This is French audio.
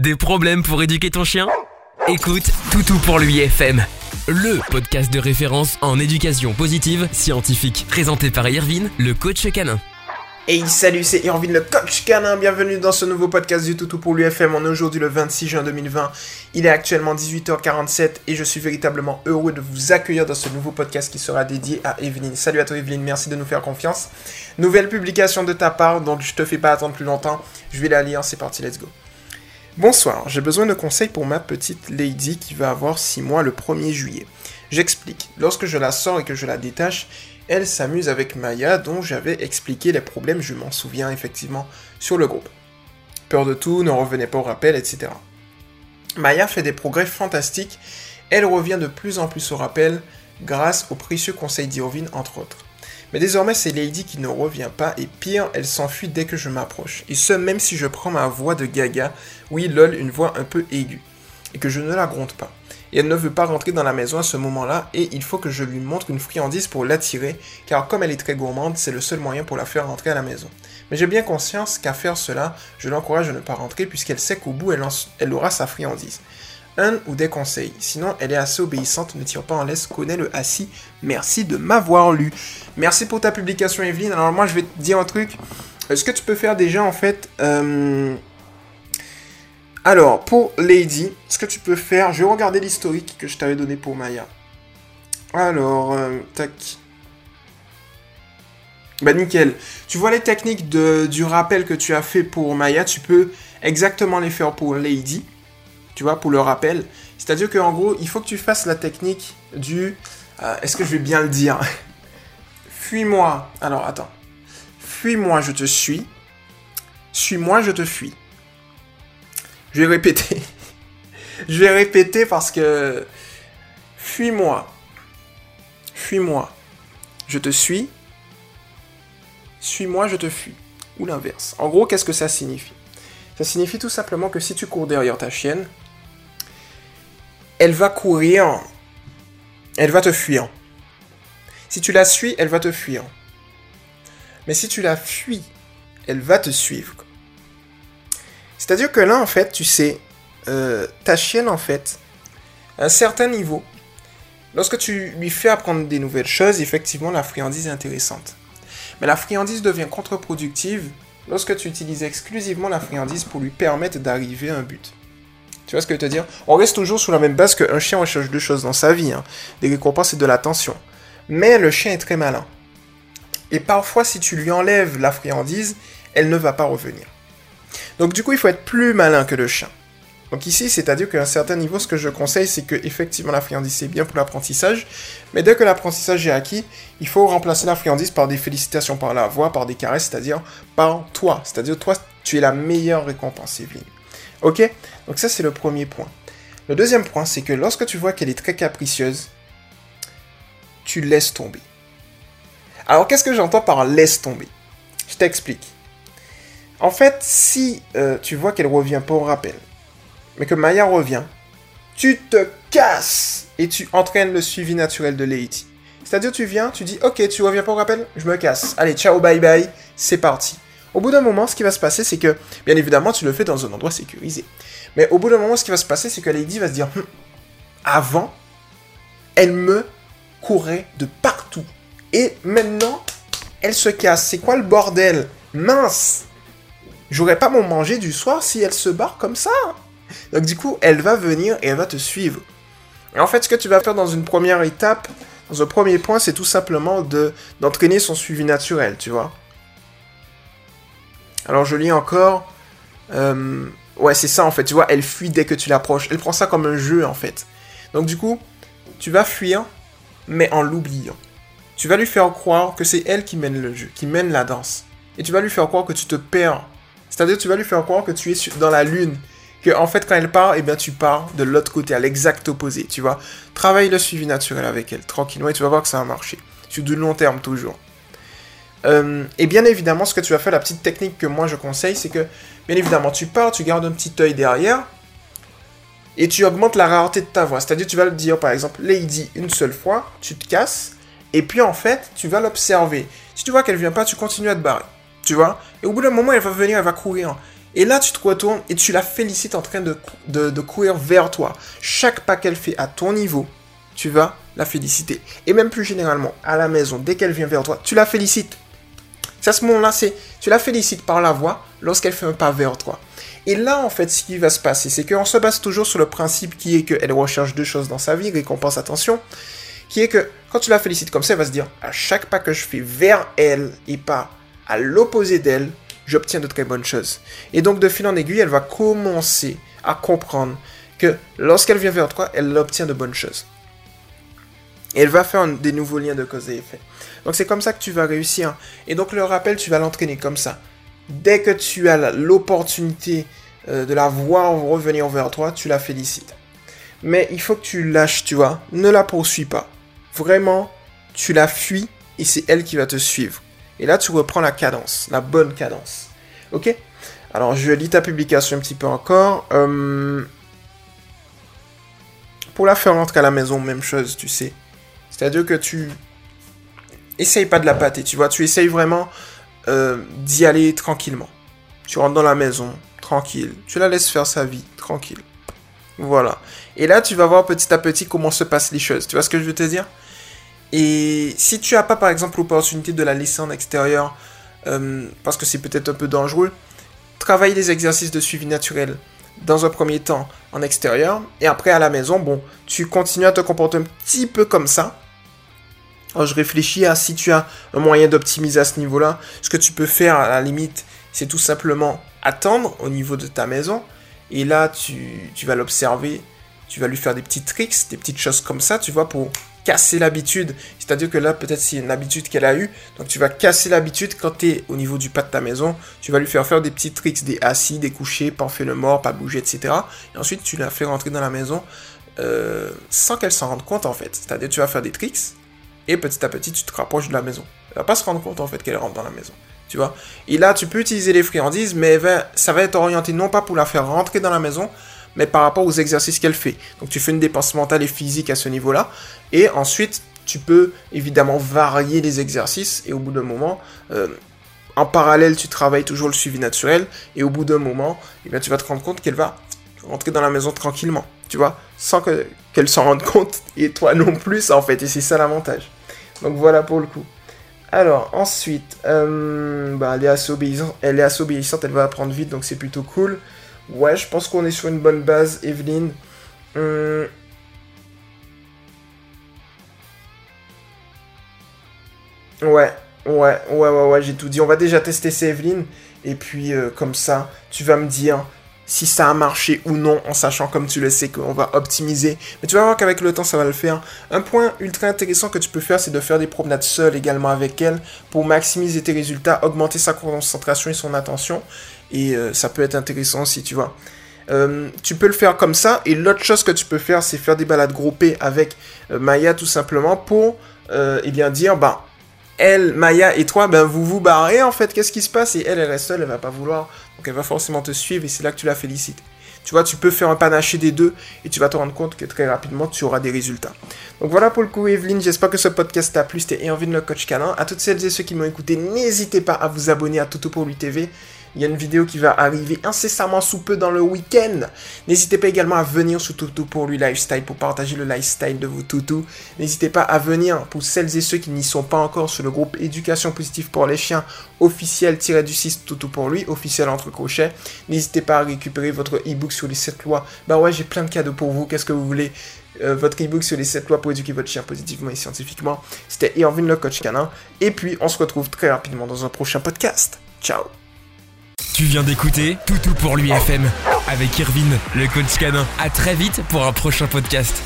Des problèmes pour éduquer ton chien? Écoute Toutou pour lui FM, le podcast de référence en éducation positive scientifique, présenté par Irvine, le coach canin. Hey salut, c'est Irvine le coach canin, bienvenue dans ce nouveau podcast du Toutou pour l'UFM. On est aujourd'hui le 26 juin 2020, il est actuellement 18h47 et je suis véritablement heureux de vous accueillir dans ce nouveau podcast qui sera dédié à Evelyne. Salut à toi Evelyne, merci de nous faire confiance. Nouvelle publication de ta part, donc je te fais pas attendre plus longtemps, je vais la lire, c'est parti, let's go. Bonsoir, j'ai besoin de conseils pour ma petite Lady qui va avoir 6 mois le 1er juillet. J'explique, lorsque je la sors et que je la détache, elle s'amuse avec Maya dont j'avais expliqué les problèmes, je m'en souviens effectivement, sur le groupe. Peur de tout, ne revenait pas au rappel, etc. Maya fait des progrès fantastiques, elle revient de plus en plus au rappel grâce aux précieux conseils d'Irvine entre autres. Mais désormais, c'est Lady qui ne revient pas, et pire, elle s'enfuit dès que je m'approche. Et ce, même si je prends ma voix de gaga, oui, lol, une voix un peu aiguë, et que je ne la gronde pas. Et elle ne veut pas rentrer dans la maison à ce moment-là, et il faut que je lui montre une friandise pour l'attirer, car comme elle est très gourmande, c'est le seul moyen pour la faire rentrer à la maison. Mais j'ai bien conscience qu'à faire cela, je l'encourage à ne pas rentrer, puisqu'elle sait qu'au bout, elle, aura sa friandise ou des conseils. Sinon, elle est assez obéissante, ne tire pas en laisse, connaît le assis. Merci de m'avoir lu. Merci pour ta publication, Evelyne. Alors, moi, je vais te dire un truc. Ce que tu peux faire déjà, en fait. Euh, alors, pour Lady, ce que tu peux faire, je vais regarder l'historique que je t'avais donné pour Maya. Alors, euh, tac. Bah nickel. Tu vois les techniques du rappel que tu as fait pour Maya, tu peux exactement les faire pour Lady tu vois, pour le rappel. C'est-à-dire qu'en gros, il faut que tu fasses la technique du... Euh, est-ce que je vais bien le dire? Fuis-moi. Alors, attends. Fuis-moi, je te suis. Suis-moi, je te fuis. Je vais répéter. je vais répéter parce que... Fuis-moi. Fuis-moi. Je te suis. Suis-moi, je te fuis. Ou l'inverse. En gros, qu'est-ce que ça signifie? Ça signifie tout simplement que si tu cours derrière ta chienne, elle va courir, elle va te fuir. Si tu la suis, elle va te fuir. Mais si tu la fuis, elle va te suivre. C'est-à-dire que là, en fait, tu sais, euh, ta chienne, en fait, à un certain niveau, lorsque tu lui fais apprendre des nouvelles choses, effectivement, la friandise est intéressante. Mais la friandise devient contre-productive lorsque tu utilises exclusivement la friandise pour lui permettre d'arriver à un but. Tu vois ce que je veux te dire? On reste toujours sous la même base qu'un chien recherche deux choses dans sa vie, hein. des récompenses et de l'attention. Mais le chien est très malin. Et parfois, si tu lui enlèves la friandise, elle ne va pas revenir. Donc du coup, il faut être plus malin que le chien. Donc ici, c'est-à-dire qu'à un certain niveau, ce que je conseille, c'est que effectivement la friandise c'est bien pour l'apprentissage, mais dès que l'apprentissage est acquis, il faut remplacer la friandise par des félicitations par la voix, par des caresses, c'est-à-dire par toi. C'est-à-dire toi, tu es la meilleure récompense, Evelyne. Ok Donc ça, c'est le premier point. Le deuxième point, c'est que lorsque tu vois qu'elle est très capricieuse, tu laisses tomber. Alors, qu'est-ce que j'entends par laisse tomber? Je t'explique. En fait, si euh, tu vois qu'elle revient pas au rappel, mais que Maya revient, tu te casses et tu entraînes le suivi naturel de Lady. C'est-à-dire, tu viens, tu dis, ok, tu reviens pas au rappel, je me casse. Allez, ciao, bye bye, c'est parti. Au bout d'un moment, ce qui va se passer, c'est que, bien évidemment, tu le fais dans un endroit sécurisé. Mais au bout d'un moment, ce qui va se passer, c'est que Lady va se dire, hum, avant, elle me courait de partout. Et maintenant, elle se casse. C'est quoi le bordel? Mince J'aurais pas mon manger du soir si elle se barre comme ça. Donc du coup, elle va venir et elle va te suivre. Et en fait, ce que tu vas faire dans une première étape, dans un premier point, c'est tout simplement de d'entraîner son suivi naturel, tu vois. Alors je lis encore. Euh, ouais, c'est ça en fait. Tu vois, elle fuit dès que tu l'approches. Elle prend ça comme un jeu en fait. Donc du coup, tu vas fuir, mais en l'oubliant. Tu vas lui faire croire que c'est elle qui mène le jeu, qui mène la danse. Et tu vas lui faire croire que tu te perds. C'est-à-dire, tu vas lui faire croire que tu es dans la lune. Que en fait, quand elle part, eh bien, tu pars de l'autre côté, à l'exact opposé. Tu vois, travaille le suivi naturel avec elle, tranquillement, et tu vas voir que ça va marcher. Sur du long terme, toujours. Euh, et bien évidemment, ce que tu vas faire, la petite technique que moi je conseille, c'est que, bien évidemment, tu pars, tu gardes un petit œil derrière, et tu augmentes la rareté de ta voix. C'est-à-dire, tu vas le dire, par exemple, Lady une seule fois, tu te casses, et puis en fait, tu vas l'observer. Si tu vois qu'elle vient pas, tu continues à te barrer. Tu vois? Et au bout d'un moment, elle va venir, elle va courir. Et là, tu te retournes et tu la félicites en train de, de, courir vers toi. Chaque pas qu'elle fait à ton niveau, tu vas la féliciter. Et même plus généralement, à la maison, dès qu'elle vient vers toi, tu la félicites. C'est à ce moment-là, c'est tu la félicites par la voix lorsqu'elle fait un pas vers toi. Et là, en fait, ce qui va se passer, c'est qu'on se base toujours sur le principe qui est qu'elle recherche deux choses dans sa vie, récompense, attention, qui est que quand tu la félicites comme ça, elle va se dire, à chaque pas que je fais vers elle et pas à l'opposé d'elle, j'obtiens de très bonnes choses. Et donc, de fil en aiguille, elle va commencer à comprendre que lorsqu'elle vient vers toi, elle obtient de bonnes choses. Et elle va faire des nouveaux liens de cause et effet. Donc c'est comme ça que tu vas réussir. Et donc le rappel, tu vas l'entraîner comme ça. Dès que tu as l'opportunité euh, de la voir revenir vers toi, tu la félicites. Mais il faut que tu lâches, tu vois. Ne la poursuis pas. Vraiment, tu la fuis et c'est elle qui va te suivre. Et là, tu reprends la cadence, la bonne cadence. Ok? Alors, je lis ta publication un petit peu encore. Euh, pour la faire rentrer à la maison, même chose, tu sais. C'est-à-dire que tu... Essaye pas de la pâter, tu vois. Tu essayes vraiment euh, d'y aller tranquillement. Tu rentres dans la maison, tranquille. Tu la laisses faire sa vie, tranquille. Voilà. Et là, tu vas voir petit à petit comment se passent les choses. Tu vois ce que je veux te dire? Et si tu n'as pas, par exemple, l'opportunité de la laisser en extérieur, euh, parce que c'est peut-être un peu dangereux, travaille des exercices de suivi naturel dans un premier temps en extérieur, et après à la maison, bon, tu continues à te comporter un petit peu comme ça, je réfléchis à si tu as un moyen d'optimiser à ce niveau-là. Ce que tu peux faire à la limite, c'est tout simplement attendre au niveau de ta maison. Et là, tu, vas l'observer. Tu vas lui faire des petits tricks, des petites choses comme ça, tu vois, pour casser l'habitude. C'est-à-dire que là, peut-être c'est une habitude qu'elle a eue. Donc tu vas casser l'habitude quand tu es au niveau du pas de ta maison. Tu vas lui faire faire des petits tricks, des assis, des couchés, pas fait le mort, pas bouger, etc. Et ensuite, tu la fais rentrer dans la maison euh, sans qu'elle s'en rende compte en fait. C'est-à-dire tu vas faire des tricks et petit à petit, tu te rapproches de la maison. Elle va pas se rendre compte en fait qu'elle rentre dans la maison. Tu vois? Et là, tu peux utiliser les friandises, mais ça va être orienté non pas pour la faire rentrer dans la maison, mais par rapport aux exercices qu'elle fait. Donc tu fais une dépense mentale et physique à ce niveau-là. Et ensuite, tu peux évidemment varier les exercices. Et au bout d'un moment, euh, en parallèle, tu travailles toujours le suivi naturel. Et au bout d'un moment, eh tu vas te rendre compte qu'elle va rentrer dans la maison tranquillement. Tu vois? Sans qu'elle s'en rende compte. Et toi non plus, en fait. Et c'est ça l'avantage. Donc voilà pour le coup. Alors ensuite, euh, bah, elle, est assez obéissante, elle est elle va apprendre vite, donc c'est plutôt cool. Ouais, je pense qu'on est sur une bonne base, Evelyne. Hum. Ouais, ouais, ouais, ouais, ouais, j'ai tout dit. On va déjà tester Evelyne. Et puis, euh, comme ça, tu vas me dire si ça a marché ou non, en sachant comme tu le sais qu'on va optimiser. Mais tu vas voir qu'avec le temps, ça va le faire. Un point ultra intéressant que tu peux faire, c'est de faire des promenades seules également avec elle pour maximiser tes résultats, augmenter sa concentration et son attention. Et euh, ça peut être intéressant aussi, tu vois. Euh, tu peux le faire comme ça. Et l'autre chose que tu peux faire, c'est faire des balades groupées avec euh, Maya tout simplement pour eh bien dire, bah, elle, Maya et toi, ben vous vous barrez en fait. Qu'est-ce qui se passe? Et elle, elle reste seule, elle va pas vouloir donc elle va forcément te suivre et c'est là que tu la félicites. Tu vois, tu peux faire un panaché des deux et tu vas te rendre compte que très rapidement, tu auras des résultats. Donc voilà pour le coup, Evelyne. J'espère que ce podcast t'a plu. C'était envie de le coach canin. À toutes celles et ceux qui m'ont écouté, n'hésitez pas à vous abonner à Toto pour lui TV. Il y a une vidéo qui va arriver incessamment sous peu dans le week-end. N'hésitez pas également à venir sur Toutou pour lui lifestyle, pour partager le lifestyle de vos toutous. N'hésitez pas à venir pour celles et ceux qui n'y sont pas encore sur le groupe Éducation positive pour les chiens officiel-du 6 Toutou pour lui, officiel entre crochets. N'hésitez pas à récupérer votre e-book sur les 7 lois. Bah ouais, j'ai plein de cadeaux pour vous. Qu'est-ce que vous voulez? Euh, votre e-book sur les 7 lois pour éduquer votre chien positivement et scientifiquement. C'était Irvin le coach canin. Et puis, on se retrouve très rapidement dans un prochain podcast. Ciao tu viens d'écouter Toutou pour lui FM avec Irvine, le coach canin. À très vite pour un prochain podcast.